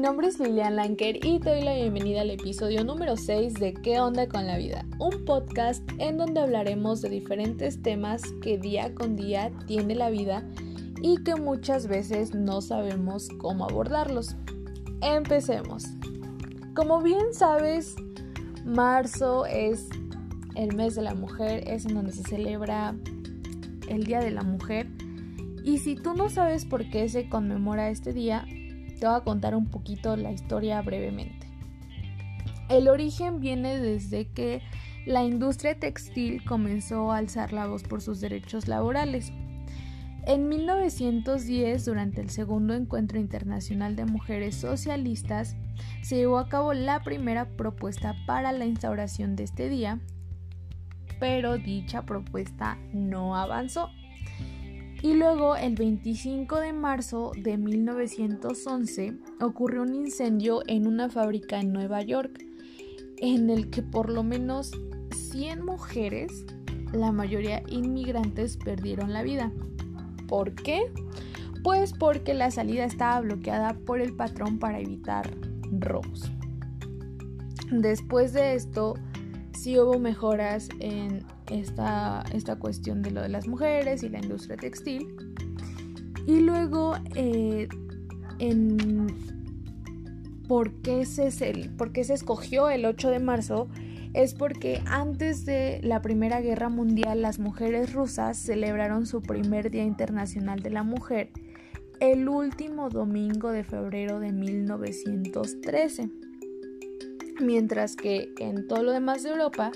nombre es Lilian Lanker y te doy la bienvenida al episodio número 6 de ¿Qué onda con la vida? Un podcast en donde hablaremos de diferentes temas que día con día tiene la vida y que muchas veces no sabemos cómo abordarlos. Empecemos. Como bien sabes, marzo es el mes de la mujer, es en donde se celebra el Día de la Mujer. Y si tú no sabes por qué se conmemora este día, te voy a contar un poquito la historia brevemente. El origen viene desde que la industria textil comenzó a alzar la voz por sus derechos laborales. En 1910, durante el segundo encuentro internacional de mujeres socialistas, se llevó a cabo la primera propuesta para la instauración de este día, pero dicha propuesta no avanzó. Y luego, el 25 de marzo de 1911, ocurrió un incendio en una fábrica en Nueva York, en el que por lo menos 100 mujeres, la mayoría inmigrantes, perdieron la vida. ¿Por qué? Pues porque la salida estaba bloqueada por el patrón para evitar robos. Después de esto, sí hubo mejoras en esta, esta cuestión de lo de las mujeres y la industria textil. Y luego, eh, en ¿por qué, se, por qué se escogió el 8 de marzo, es porque antes de la Primera Guerra Mundial las mujeres rusas celebraron su primer Día Internacional de la Mujer el último domingo de febrero de 1913, mientras que en todo lo demás de Europa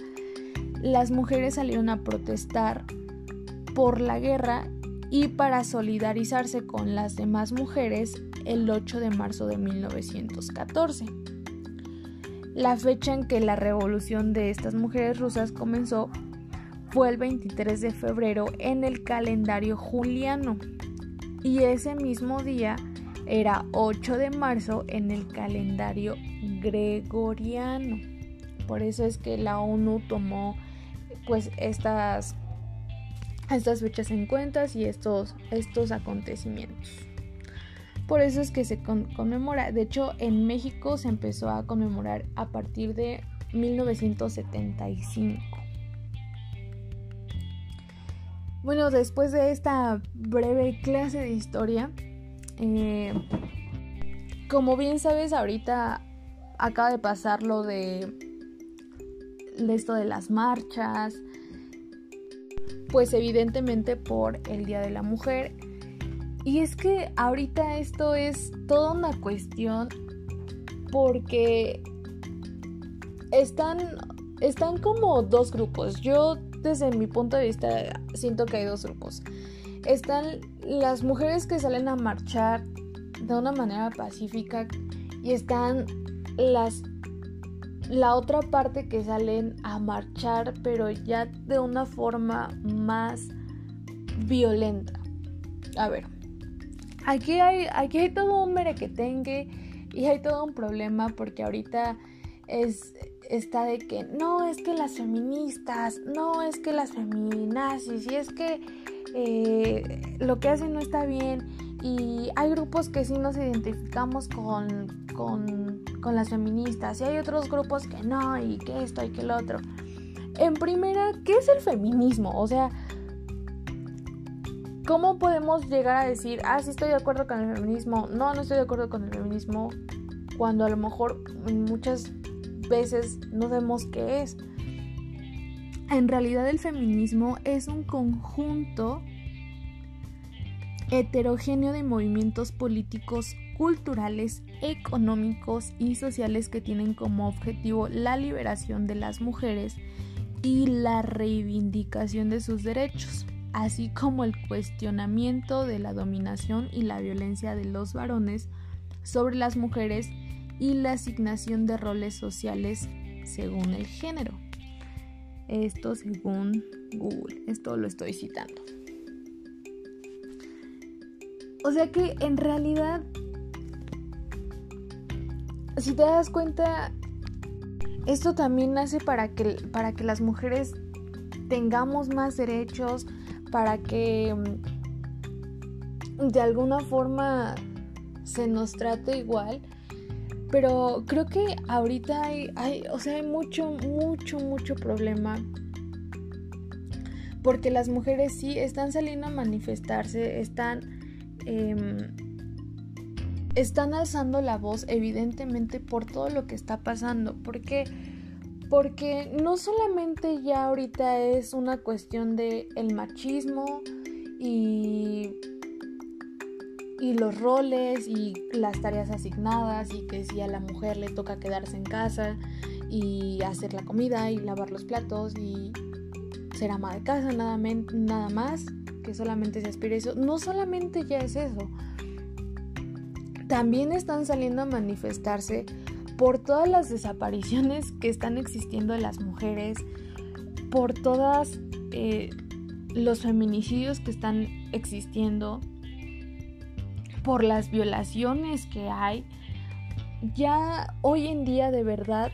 las mujeres salieron a protestar por la guerra y para solidarizarse con las demás mujeres el 8 de marzo de 1914. La fecha en que la revolución de estas mujeres rusas comenzó fue el 23 de febrero en el calendario juliano y ese mismo día era 8 de marzo en el calendario gregoriano. Por eso es que la ONU tomó pues estas, estas fechas en cuenta y estos, estos acontecimientos. Por eso es que se conmemora. De hecho, en México se empezó a conmemorar a partir de 1975. Bueno, después de esta breve clase de historia, eh, como bien sabes, ahorita acaba de pasar lo de de esto de las marchas, pues evidentemente por el Día de la Mujer. Y es que ahorita esto es toda una cuestión porque están, están como dos grupos. Yo desde mi punto de vista siento que hay dos grupos. Están las mujeres que salen a marchar de una manera pacífica y están las la otra parte que salen a marchar, pero ya de una forma más violenta. A ver, aquí hay, aquí hay todo un merequetengue y hay todo un problema porque ahorita es, está de que no es que las feministas, no es que las feminazis, y es que eh, lo que hacen no está bien. Y hay grupos que sí nos identificamos con, con, con las feministas y hay otros grupos que no y que esto y que lo otro. En primera, ¿qué es el feminismo? O sea, ¿cómo podemos llegar a decir, ah, sí estoy de acuerdo con el feminismo? No, no estoy de acuerdo con el feminismo cuando a lo mejor muchas veces no vemos qué es. En realidad el feminismo es un conjunto heterogéneo de movimientos políticos, culturales, económicos y sociales que tienen como objetivo la liberación de las mujeres y la reivindicación de sus derechos, así como el cuestionamiento de la dominación y la violencia de los varones sobre las mujeres y la asignación de roles sociales según el género. Esto según Google, esto lo estoy citando. O sea que en realidad, si te das cuenta, esto también nace para que, para que las mujeres tengamos más derechos, para que mm, de alguna forma se nos trate igual. Pero creo que ahorita hay, hay, o sea, hay mucho, mucho, mucho problema. Porque las mujeres sí están saliendo a manifestarse, están, em, están alzando la voz evidentemente por todo lo que está pasando. Porque porque no solamente ya ahorita es una cuestión de el machismo y y los roles y las tareas asignadas y que si a la mujer le toca quedarse en casa y hacer la comida y lavar los platos y ser ama de casa nada, nada más que solamente se aspira eso no solamente ya es eso también están saliendo a manifestarse por todas las desapariciones que están existiendo de las mujeres, por todos eh, los feminicidios que están existiendo, por las violaciones que hay. Ya hoy en día de verdad,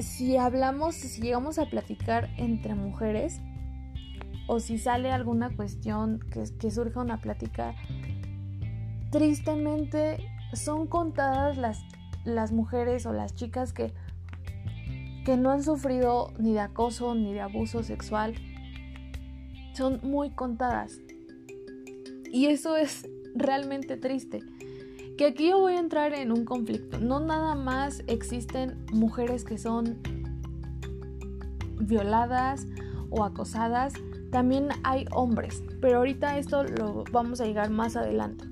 si hablamos, si llegamos a platicar entre mujeres, o si sale alguna cuestión que, que surja una plática, tristemente son contadas las, las mujeres o las chicas que, que no han sufrido ni de acoso ni de abuso sexual. Son muy contadas. Y eso es realmente triste. Que aquí yo voy a entrar en un conflicto. No nada más existen mujeres que son violadas o acosadas, también hay hombres. Pero ahorita esto lo vamos a llegar más adelante.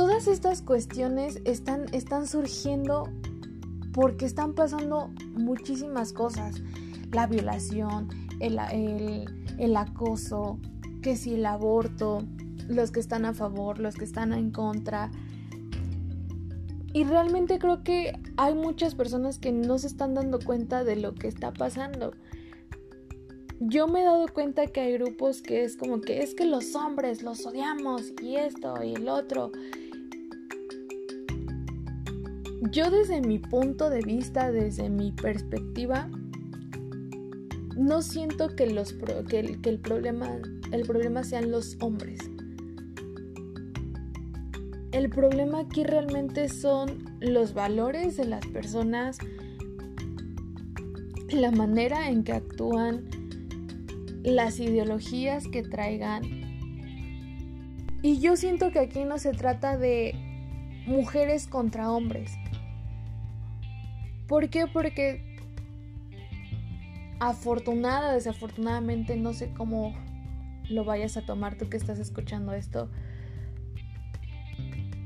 Todas estas cuestiones están, están surgiendo porque están pasando muchísimas cosas. La violación, el, el, acoso, que si el aborto, los que están a favor, los que están en contra. Y realmente creo que hay muchas personas que no se están dando cuenta de lo que está pasando. Yo me he dado cuenta que hay grupos que es como que es que los hombres los odiamos y esto y el otro yo desde mi punto de vista, desde mi perspectiva, no siento que, los que, el, problema, el problema sean los hombres. El problema aquí realmente son los valores de las personas, la manera en que actúan, las ideologías que traigan. Y yo siento que aquí no se trata de mujeres contra hombres. ¿Por qué? Porque afortunada, desafortunadamente, no sé cómo lo vayas a tomar tú que estás escuchando esto.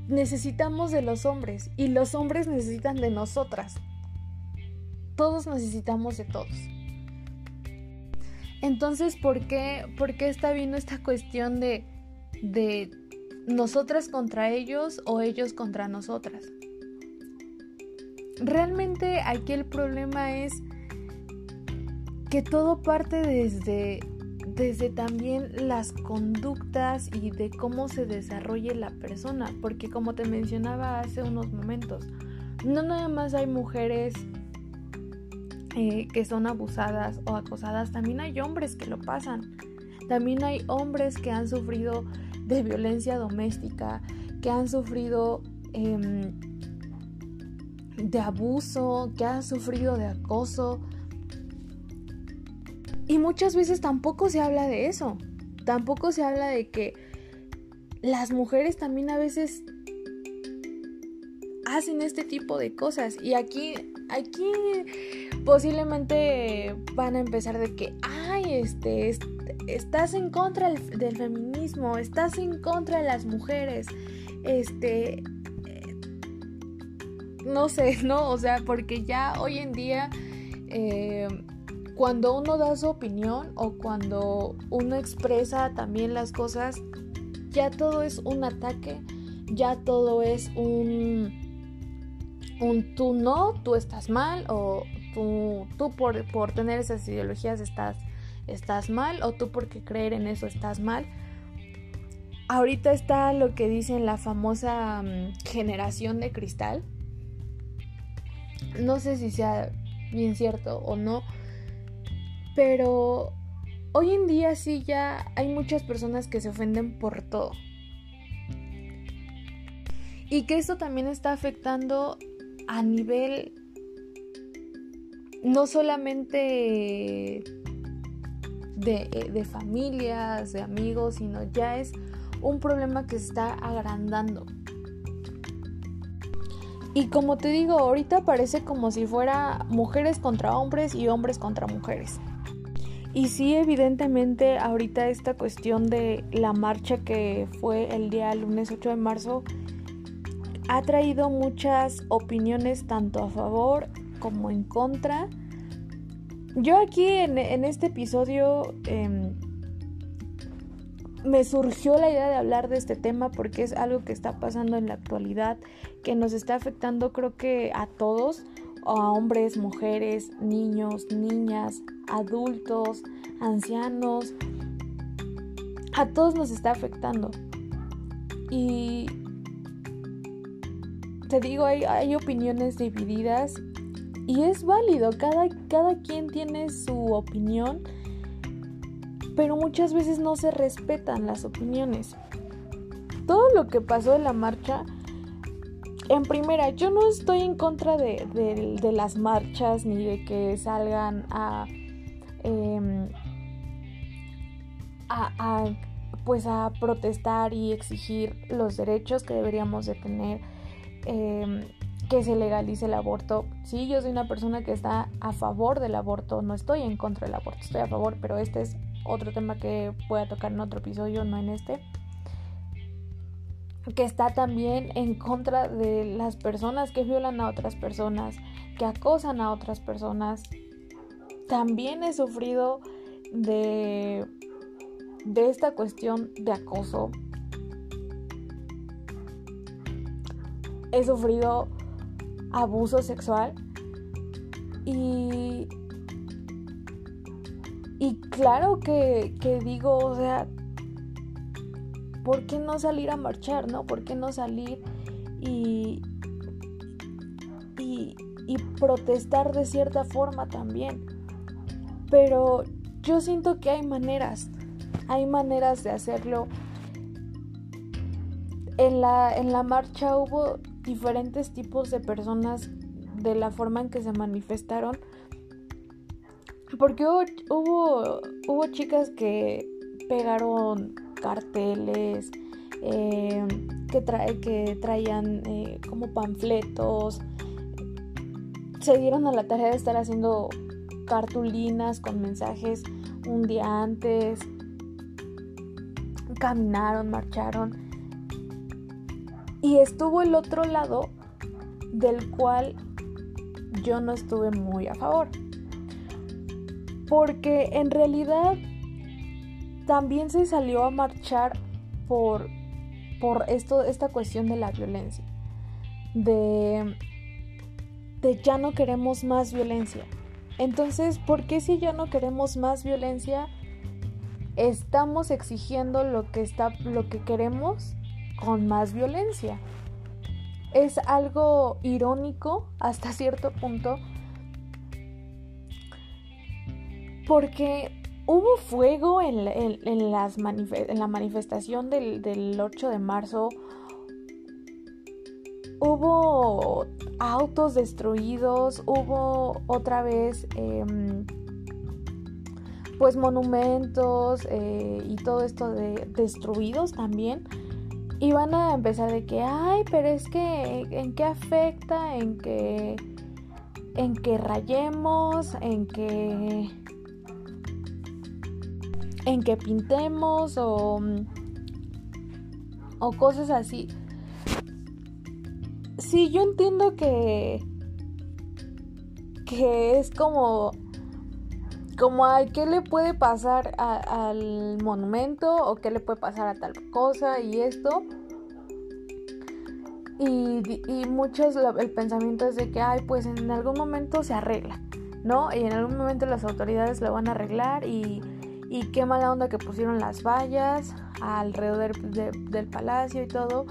Necesitamos de los hombres y los hombres necesitan de nosotras. Todos necesitamos de todos. Entonces, ¿por qué, por qué está viendo esta cuestión de, de nosotras contra ellos o ellos contra nosotras? Realmente aquí el problema es que todo parte desde, desde también las conductas y de cómo se desarrolle la persona, porque como te mencionaba hace unos momentos, no nada más hay mujeres eh, que son abusadas o acosadas, también hay hombres que lo pasan, también hay hombres que han sufrido de violencia doméstica, que han sufrido... Em, de abuso, que ha sufrido de acoso. Y muchas veces tampoco se habla de eso. Tampoco se habla de que las mujeres también a veces hacen este tipo de cosas. Y aquí, aquí posiblemente van a empezar de que, ay, este, estás en contra del feminismo, estás en contra de las mujeres, este, no sé, ¿no? O sea, porque ya hoy en día, eh, cuando uno da su opinión o cuando uno expresa también las cosas, ya todo es un ataque, ya todo es un, un tú no, tú estás mal, o tú, tú por, por tener esas ideologías estás, estás mal, o tú porque creer en eso estás mal. Ahorita está lo que dicen la famosa mm, generación de cristal, no sé si sea bien cierto o no, pero hoy en día sí ya hay muchas personas que se ofenden por todo. Y que esto también está afectando a nivel no solamente de, eh, familias, de amigos, sino ya es un problema que se está agrandando. Y como te digo, ahorita parece como si fuera mujeres contra hombres y hombres contra mujeres. Y sí, evidentemente, ahorita esta cuestión de la marcha que fue el día lunes 8 de marzo ha traído muchas opiniones tanto a favor como en contra. Yo aquí en, este episodio em, me surgió la idea de hablar de este tema porque es algo que está pasando en la actualidad, que nos está afectando creo que a todos, a hombres, mujeres, niños, niñas, adultos, ancianos, a todos nos está afectando. Y te digo, hay, opiniones divididas y es válido, cada, cada quien tiene su opinión pero muchas veces no se respetan las opiniones. Todo lo que pasó en la marcha, en primera, yo no estoy en contra de, las marchas ni de que salgan a, em, a, pues a protestar y exigir los derechos que deberíamos de tener. Em, que se legalice el aborto. Sí, yo soy una persona que está a favor del aborto, no estoy en contra del aborto, estoy a favor, pero este es otro tema que voy a tocar en otro episodio, no en este, que está también en contra de las personas que violan a otras personas, que acosan a otras personas. También he sufrido de, de esta cuestión de acoso. He sufrido abuso sexual y y claro que, digo, o sea, ¿por qué no salir a marchar, no? ¿Por qué no salir y, y, y protestar de cierta forma también? Pero yo siento que hay maneras, hay maneras de hacerlo. En la, en la marcha hubo diferentes tipos de personas de la forma en que se manifestaron porque hubo, hubo, chicas que pegaron carteles, em, que, trae, que traían eh, como panfletos, se dieron a la tarea de estar haciendo cartulinas con mensajes un día antes, caminaron, marcharon. Y estuvo el otro lado del cual yo no estuve muy a favor porque en realidad también se salió a marchar por, por esto, esta cuestión de la violencia, de, de ya no queremos más violencia. Entonces, ¿por qué si ya no queremos más violencia, estamos exigiendo lo que, está, lo que queremos con más violencia? Es algo irónico hasta cierto punto porque hubo fuego en, la manifestación del, 8 de marzo. Hubo autos destruidos, hubo otra vez em, pues monumentos eh, y todo esto de destruidos también. Y van a empezar de que, ay, pero es que, ¿en qué afecta? En que, en que rayemos, en que en que pintemos o, o cosas así. Sí, yo entiendo que que es como como a qué le puede pasar al monumento o qué le puede pasar a tal cosa y esto y, y muchos el pensamiento es de que ay pues en algún momento se arregla no y en algún momento las autoridades lo van a arreglar y y qué mala onda que pusieron las vallas alrededor del palacio y todo.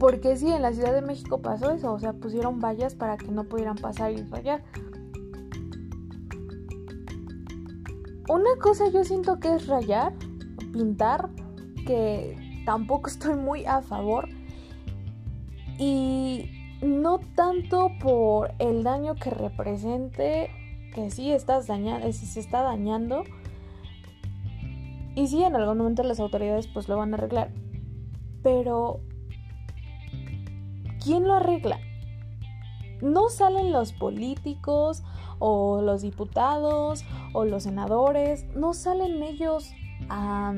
Porque sí, en la Ciudad de México pasó eso, o sea, pusieron vallas para que no pudieran pasar y rayar. Una cosa yo siento que es rayar, pintar, que tampoco estoy muy a favor, Y no tanto por el daño que represente, que sí dañando, se está dañando. Y sí, en algún momento las autoridades pues lo van a arreglar. Pero, ¿quién lo arregla? No salen los políticos o los diputados o los senadores, no salen ellos a,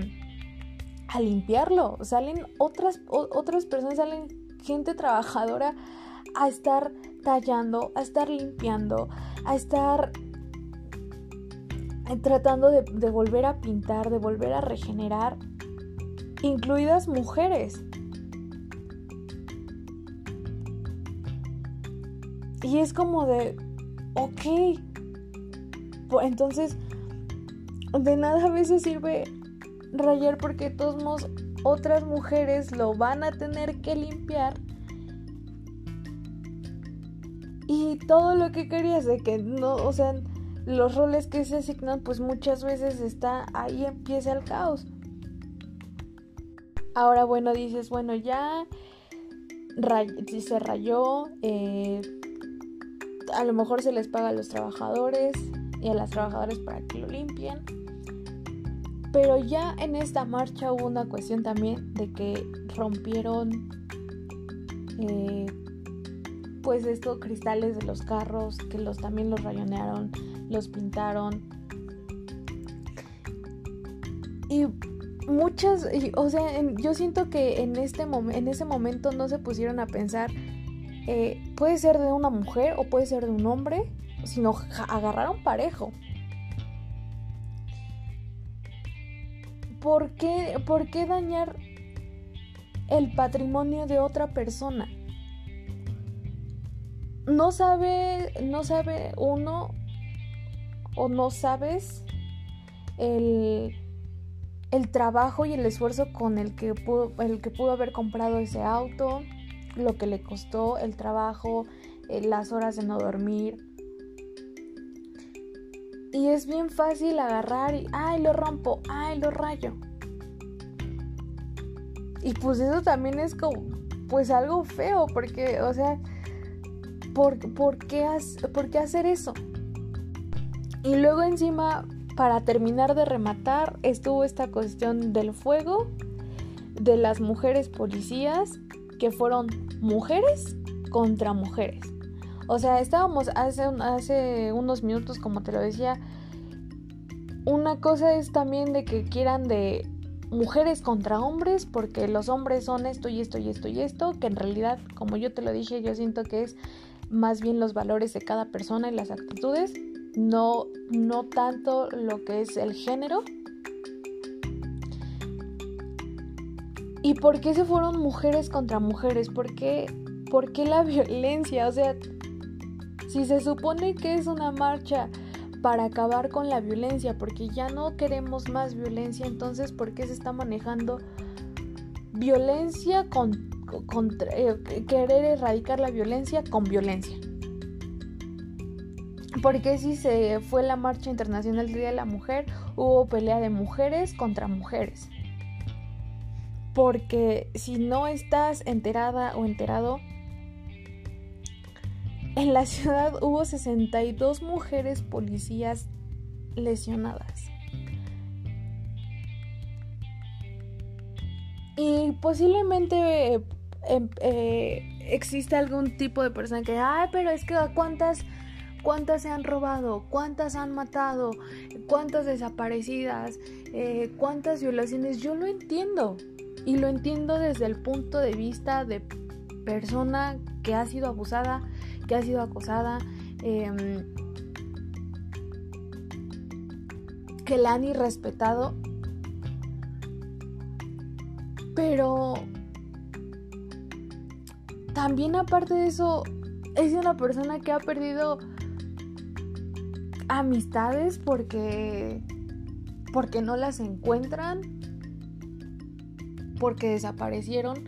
a limpiarlo, salen otras, otras personas, salen gente trabajadora a estar tallando, a estar limpiando, a estar eh, tratando de, de, volver a pintar, de volver a regenerar, incluidas mujeres. Y es como de, ok, pues entonces de nada a veces sirve rayar porque todos modos otras mujeres lo van a tener que limpiar y todo lo que querías de que no, o sea, los roles que se asignan pues muchas veces está ahí empieza el caos. Ahora bueno, dices, bueno, ya se rayó, eh, a lo mejor se les paga a los trabajadores y a las trabajadoras para que lo limpien. Pero ya en esta marcha hubo una cuestión también de que rompieron eh, pues estos cristales de los carros, que los también los rayonearon, los pintaron. Y muchas, o sea, yo siento que en, este en ese momento no se pusieron a pensar, eh, puede ser de una mujer o puede ser de un hombre, sino agarraron parejo. ¿Por qué, ¿Por qué dañar el patrimonio de otra persona? no sabe, no sabe uno o no sabes el, el trabajo y el esfuerzo con el que, pudo, el que pudo haber comprado ese auto, lo que le costó el trabajo, eh, las horas de no dormir. Y es bien fácil agarrar y, ay, lo rompo, ay, lo rayo. Y pues eso también es como, pues algo feo, porque, o sea, ¿Por, qué ¿Por qué hacer eso? Y luego encima, para terminar de rematar, estuvo esta cuestión del fuego, de las mujeres policías, que fueron mujeres contra mujeres. O sea, estábamos hace, unos minutos, como te lo decía, una cosa es también de que quieran de mujeres contra hombres, porque los hombres son esto y esto y esto y esto, que en realidad, como yo te lo dije, yo siento que es más bien los valores de cada persona y las actitudes, no, no tanto lo que es el género. ¿Y por qué se fueron mujeres contra mujeres? ¿Por qué, ¿Por qué la violencia? O sea, si se supone que es una marcha para acabar con la violencia, porque ya no queremos más violencia, entonces ¿por qué se está manejando violencia con eh, querer erradicar la violencia con violencia. Porque si se fue la marcha internacional del Día de la Mujer, hubo pelea de mujeres contra mujeres. Porque si no estás enterada o enterado, en la ciudad hubo 62 mujeres policías lesionadas. Y posiblemente Em, eh, existe algún tipo de persona que, ay, pero es que cuántas, cuántas se han robado, cuántas han matado, cuántas desaparecidas, eh, cuántas violaciones, yo lo entiendo. Y lo entiendo desde el punto de vista de persona que ha sido abusada, que ha sido acosada, em, que la han irrespetado. Pero también aparte de eso, es una persona que ha perdido amistades porque porque no las encuentran, porque desaparecieron.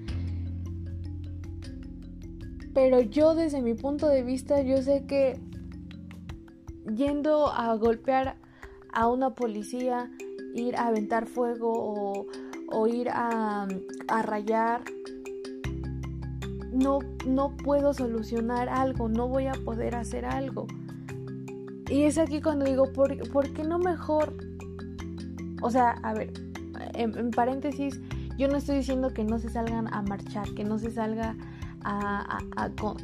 Pero yo desde mi punto de vista, yo sé que yendo a golpear a una policía, ir a aventar fuego o, ir a, a rayar no, no puedo solucionar algo, no voy a poder hacer algo. Y es aquí cuando digo, ¿por, qué no mejor? O sea, a ver, en, paréntesis, yo no estoy diciendo que no se salgan a marchar, que no se salga a,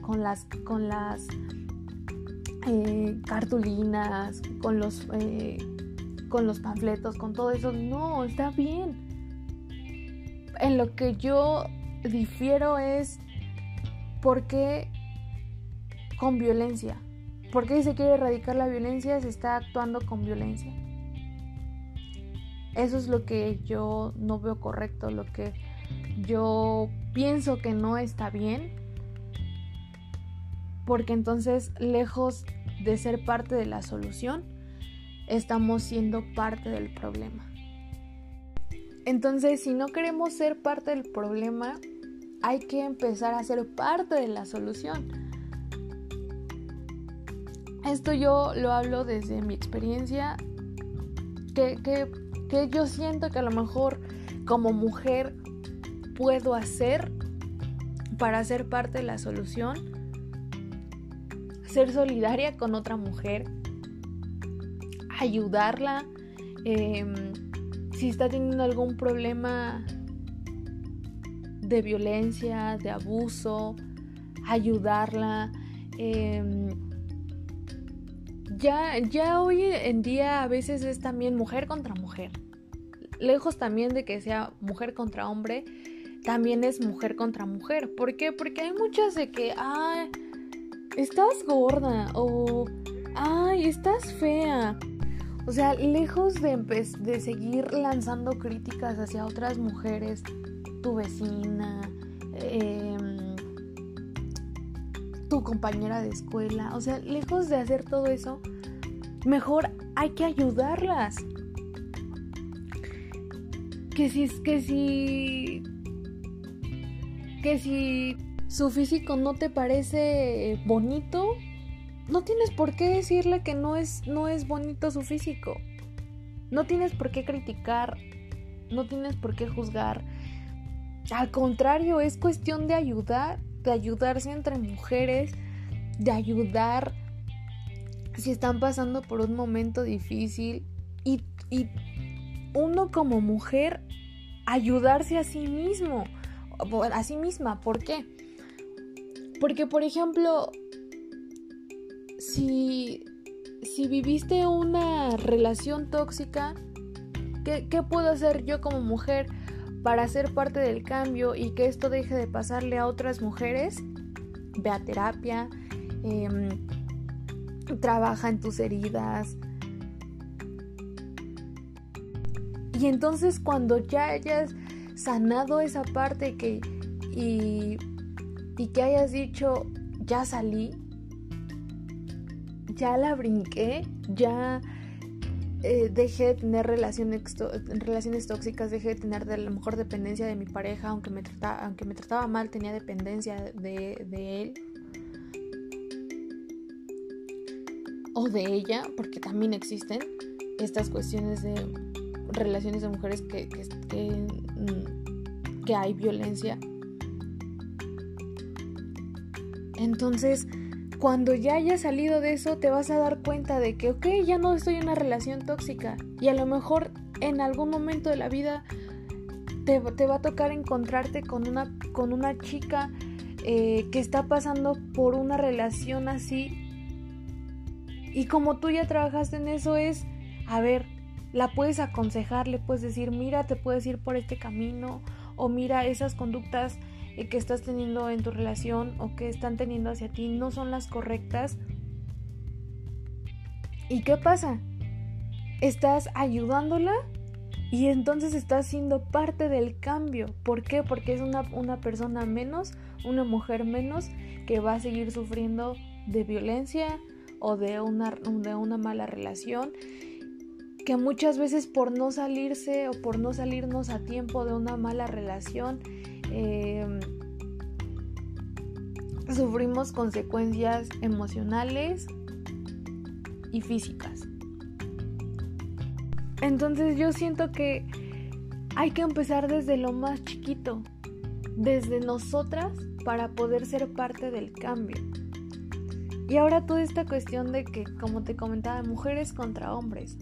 con, las, con las eh, cartulinas, con los, eh, con los panfletos, con todo eso. No, está bien. En lo que yo difiero es por qué con violencia. ¿Por qué se quiere erradicar la violencia? Se está actuando con violencia. Eso es lo que yo no veo correcto, lo que yo pienso que no está bien. Porque entonces, lejos de ser parte de la solución, estamos siendo parte del problema. Entonces, si no queremos ser parte del problema, hay que empezar a ser parte de la solución. Esto yo lo hablo desde mi experiencia, que, yo siento que a lo mejor como mujer puedo hacer para ser parte de la solución, ser solidaria con otra mujer, ayudarla, em, si está teniendo algún problema de violencia, de abuso, ayudarla. Em, ya, ya hoy en día a veces es también mujer contra mujer. Lejos también de que sea mujer contra hombre, también es mujer contra mujer. ¿Por qué? Porque hay muchas de que, ay, estás gorda o, ay, estás fea. O sea, lejos de, de seguir lanzando críticas hacia otras mujeres, tu vecina, eh, tu compañera de escuela. O sea, lejos de hacer todo eso, mejor hay que ayudarlas. Que si, que si, que si su físico no te parece bonito, no tienes por qué decirle que no es, no es bonito su físico. No tienes por qué criticar, no tienes por qué juzgar. Al contrario, es cuestión de ayudar de ayudarse entre mujeres, de ayudar si están pasando por un momento difícil y, uno como mujer ayudarse a sí mismo, a sí misma. ¿Por qué? Porque, por ejemplo, si, si viviste una relación tóxica, ¿qué, ¿qué, puedo hacer yo como mujer para ser parte del cambio y que esto deje de pasarle a otras mujeres, ve a terapia, em, trabaja en tus heridas. Y entonces cuando ya hayas sanado esa parte que, y, y que hayas dicho, ya salí, ya la brinqué, ya eh, dejé de tener relaciones, relaciones tóxicas, dejé de tener de la mejor dependencia de mi pareja, aunque me trataba, aunque me trataba mal, tenía dependencia de, él. O de ella, porque también existen estas cuestiones de relaciones de mujeres que, que, que, mm, que hay violencia. Entonces, cuando ya hayas salido de eso, te vas a dar cuenta de que, ok, ya no estoy en una relación tóxica. Y a lo mejor en algún momento de la vida te, va a tocar encontrarte con una, con una chica eh, que está pasando por una relación así. Y como tú ya trabajaste en eso, es, a ver, la puedes aconsejar, le puedes decir, mira, te puedes ir por este camino, o mira, esas conductas que estás teniendo en tu relación o que están teniendo hacia ti no son las correctas. ¿Y qué pasa? Estás ayudándola y entonces estás siendo parte del cambio. ¿Por qué? Porque es una, una persona menos, una mujer menos que va a seguir sufriendo de violencia o de una, de una mala relación que muchas veces por no salirse o por no salirnos a tiempo de una mala relación Em, sufrimos consecuencias emocionales y físicas. Entonces yo siento que hay que empezar desde lo más chiquito, desde nosotras, para poder ser parte del cambio. Y ahora toda esta cuestión de que, como te comentaba, mujeres contra hombres.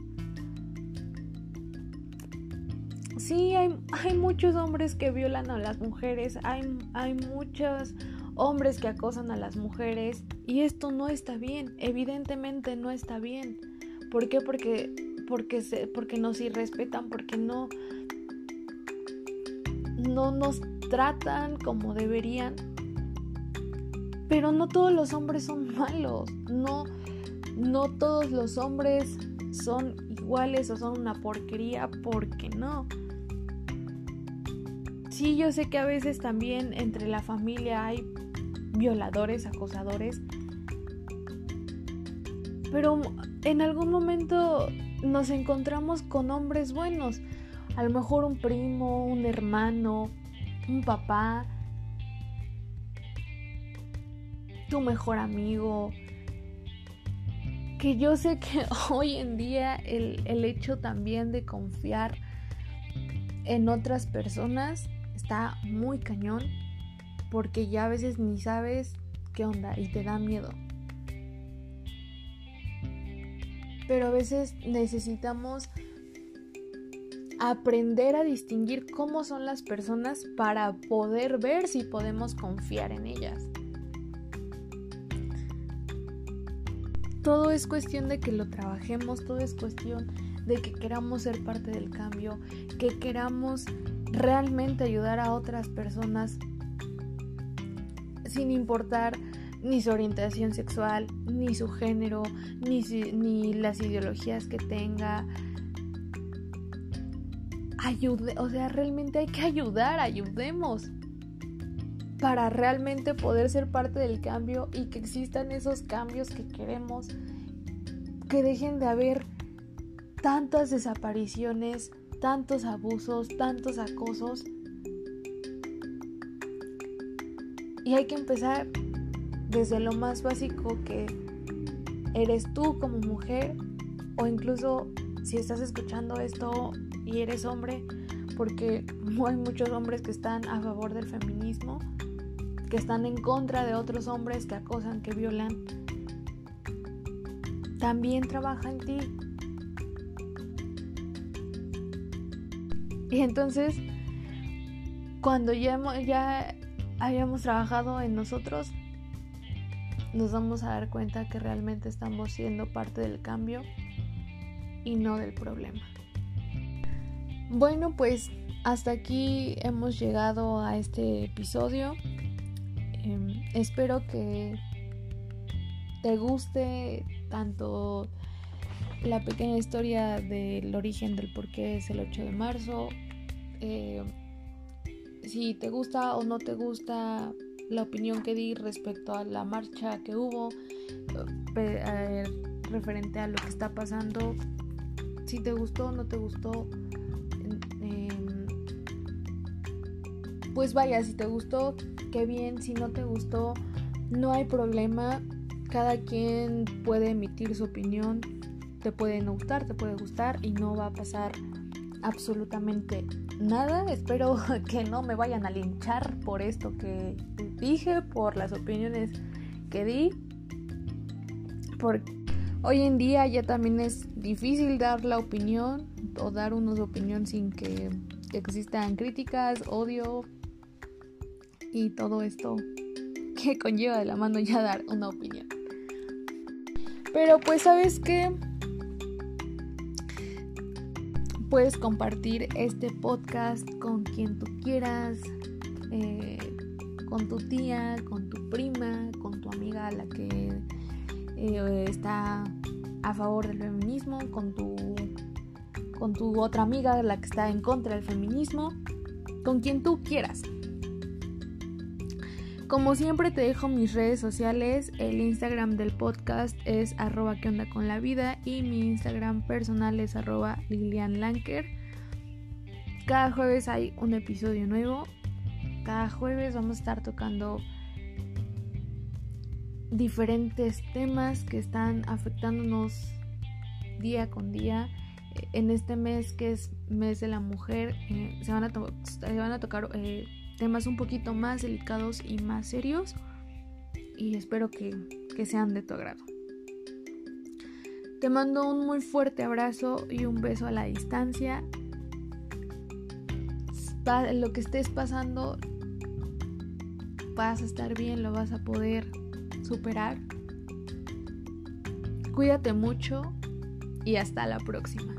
Sí, hay, hay muchos hombres que violan a las mujeres, hay, hay muchos hombres que acosan a las mujeres y esto no está bien, evidentemente no está bien. ¿Por qué? Porque, porque, se, porque nos irrespetan, porque no, no nos tratan como deberían. Pero no todos los hombres son malos, no, no todos los hombres son iguales o son una porquería, porque no. Sí, yo sé que a veces también entre la familia hay violadores, acosadores, pero en algún momento nos encontramos con hombres buenos, a lo mejor un primo, un hermano, un papá, tu mejor amigo. Que yo sé que hoy en día el, el hecho también de confiar en otras personas está muy cañón porque ya a veces ni sabes qué onda y te da miedo. Pero a veces necesitamos aprender a distinguir cómo son las personas para poder ver si podemos confiar en ellas. Todo es cuestión de que lo trabajemos, todo es cuestión de que queramos ser parte del cambio, que queramos realmente ayudar a otras personas sin importar ni su orientación sexual, ni su género, ni, ni las ideologías que tenga, ayude, o sea, realmente hay que ayudar, ayudemos para realmente poder ser parte del cambio y que existan esos cambios que queremos, que dejen de haber tantas desapariciones, tantos abusos, tantos acosos. Y hay que empezar desde lo más básico que eres tú como mujer o incluso si estás escuchando esto y eres hombre, porque hay muchos hombres que están a favor del feminismo, que están en contra de otros hombres que acosan, que violan. También trabaja en ti. Y entonces, cuando ya, ya hayamos trabajado en nosotros, nos vamos a dar cuenta que realmente estamos siendo parte del cambio y no del problema. Bueno, pues hasta aquí hemos llegado a este episodio. Em, espero que te guste tanto la pequeña historia del origen del por qué es el 8 de marzo. Eh, si te gusta o no te gusta la opinión que di respecto a la marcha que hubo, referente a lo que está pasando, si te gustó o no te gustó, pues vaya, si te gustó, qué bien, si no te gustó, no hay problema, cada quien puede emitir su opinión, te puede no gustar, te puede gustar y no va a pasar absolutamente nada. Espero que no me vayan a linchar por esto que dije, por las opiniones que di. Porque hoy en día ya también es difícil dar la opinión o dar una opinión sin que existan críticas, odio, y todo esto que conlleva de la mano ya dar una opinión. Pero pues sabes que puedes compartir este podcast con quien tú quieras, eh, con tu tía, con tu prima, con tu amiga la que eh, está a favor del feminismo, con tu, con tu otra amiga la que está en contra del feminismo, con quien tú quieras. Como siempre te dejo mis redes sociales, el Instagram del podcast es arroba que onda con la vida y mi Instagram personal es arroba Lilian Lanker. Cada jueves hay un episodio nuevo. Cada jueves vamos a estar tocando diferentes temas que están afectándonos día con día. En este mes que es mes de la mujer, eh, se, van a tocar eh, temas un poquito más delicados y más serios y espero que, que sean de tu agrado. Te mando un muy fuerte abrazo y un beso a la distancia. Lo que estés pasando, vas a estar bien, lo vas a poder superar. Cuídate mucho y hasta la próxima.